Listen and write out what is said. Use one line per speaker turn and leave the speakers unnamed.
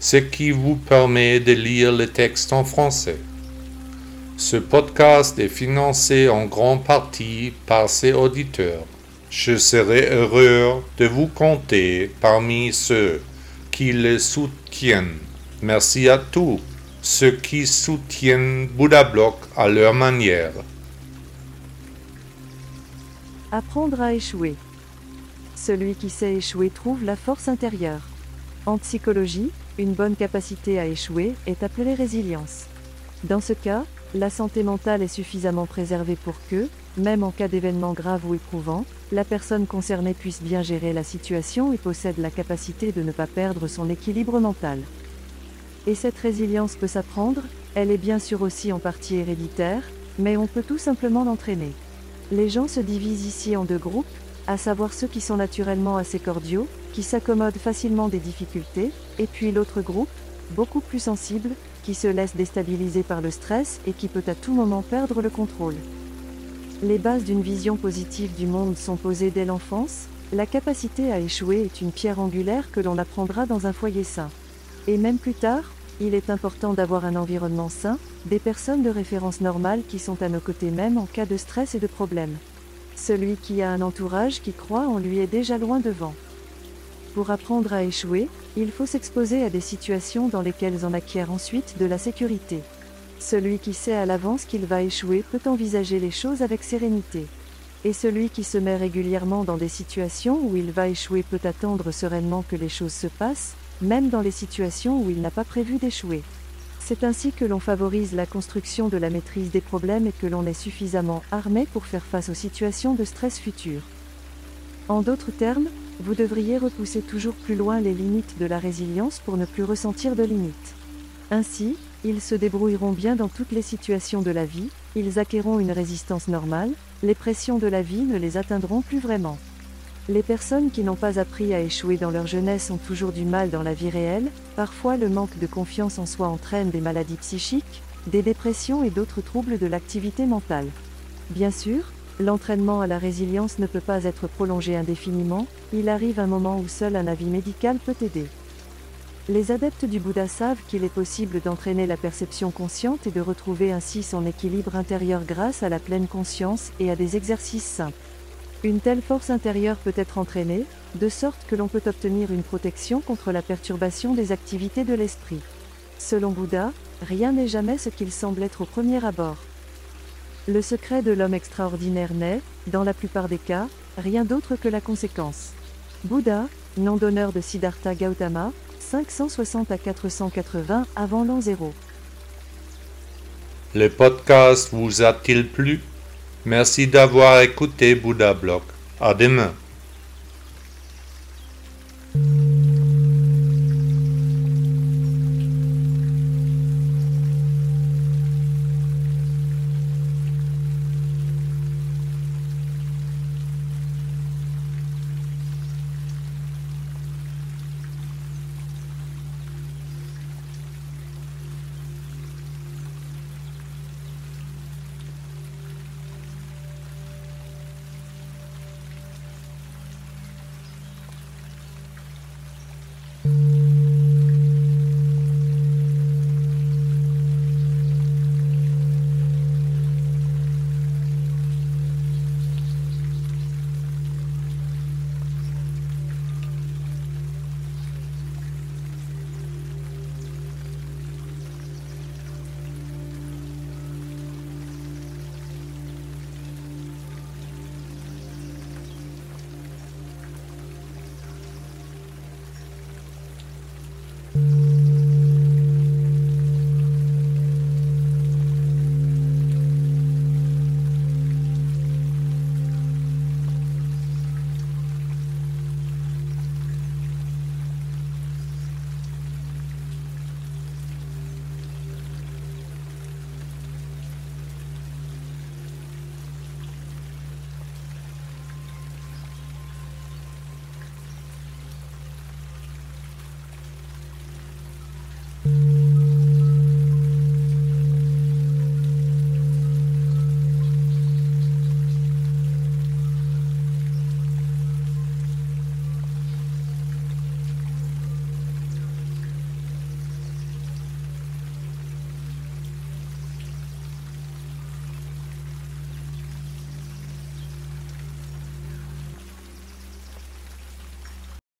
ce qui vous permet de lire le texte en français. Ce podcast est financé en grande partie par ses auditeurs. Je serai heureux de vous compter parmi ceux qui le soutiennent. Merci à tous ceux qui soutiennent Bouddha Block à leur manière.
Apprendre à échouer. Celui qui sait échouer trouve la force intérieure. En psychologie, une bonne capacité à échouer est appelée résilience. Dans ce cas, la santé mentale est suffisamment préservée pour que, même en cas d'événement grave ou éprouvant, la personne concernée puisse bien gérer la situation et possède la capacité de ne pas perdre son équilibre mental. Et cette résilience peut s'apprendre, elle est bien sûr aussi en partie héréditaire, mais on peut tout simplement l'entraîner. Les gens se divisent ici en deux groupes, à savoir ceux qui sont naturellement assez cordiaux, qui s'accommodent facilement des difficultés, et puis l'autre groupe, beaucoup plus sensible, qui se laisse déstabiliser par le stress et qui peut à tout moment perdre le contrôle. Les bases d'une vision positive du monde sont posées dès l'enfance, la capacité à échouer est une pierre angulaire que l'on apprendra dans un foyer sain. Et même plus tard, il est important d'avoir un environnement sain, des personnes de référence normales qui sont à nos côtés même en cas de stress et de problèmes. Celui qui a un entourage qui croit en lui est déjà loin devant. Pour apprendre à échouer, il faut s'exposer à des situations dans lesquelles on acquiert ensuite de la sécurité. Celui qui sait à l'avance qu'il va échouer peut envisager les choses avec sérénité. Et celui qui se met régulièrement dans des situations où il va échouer peut attendre sereinement que les choses se passent, même dans les situations où il n'a pas prévu d'échouer. C'est ainsi que l'on favorise la construction de la maîtrise des problèmes et que l'on est suffisamment armé pour faire face aux situations de stress futures. En d'autres termes, vous devriez repousser toujours plus loin les limites de la résilience pour ne plus ressentir de limites. Ainsi, ils se débrouilleront bien dans toutes les situations de la vie, ils acquerront une résistance normale, les pressions de la vie ne les atteindront plus vraiment. Les personnes qui n'ont pas appris à échouer dans leur jeunesse ont toujours du mal dans la vie réelle, parfois le manque de confiance en soi entraîne des maladies psychiques, des dépressions et d'autres troubles de l'activité mentale. Bien sûr, L'entraînement à la résilience ne peut pas être prolongé indéfiniment, il arrive un moment où seul un avis médical peut aider. Les adeptes du Bouddha savent qu'il est possible d'entraîner la perception consciente et de retrouver ainsi son équilibre intérieur grâce à la pleine conscience et à des exercices simples. Une telle force intérieure peut être entraînée, de sorte que l'on peut obtenir une protection contre la perturbation des activités de l'esprit. Selon Bouddha, rien n'est jamais ce qu'il semble être au premier abord. Le secret de l'homme extraordinaire n'est, dans la plupart des cas, rien d'autre que la conséquence. Bouddha, nom d'honneur de Siddhartha Gautama, 560 à 480 avant l'an 0.
Le podcast vous a-t-il plu? Merci d'avoir écouté Bouddha Block. À demain.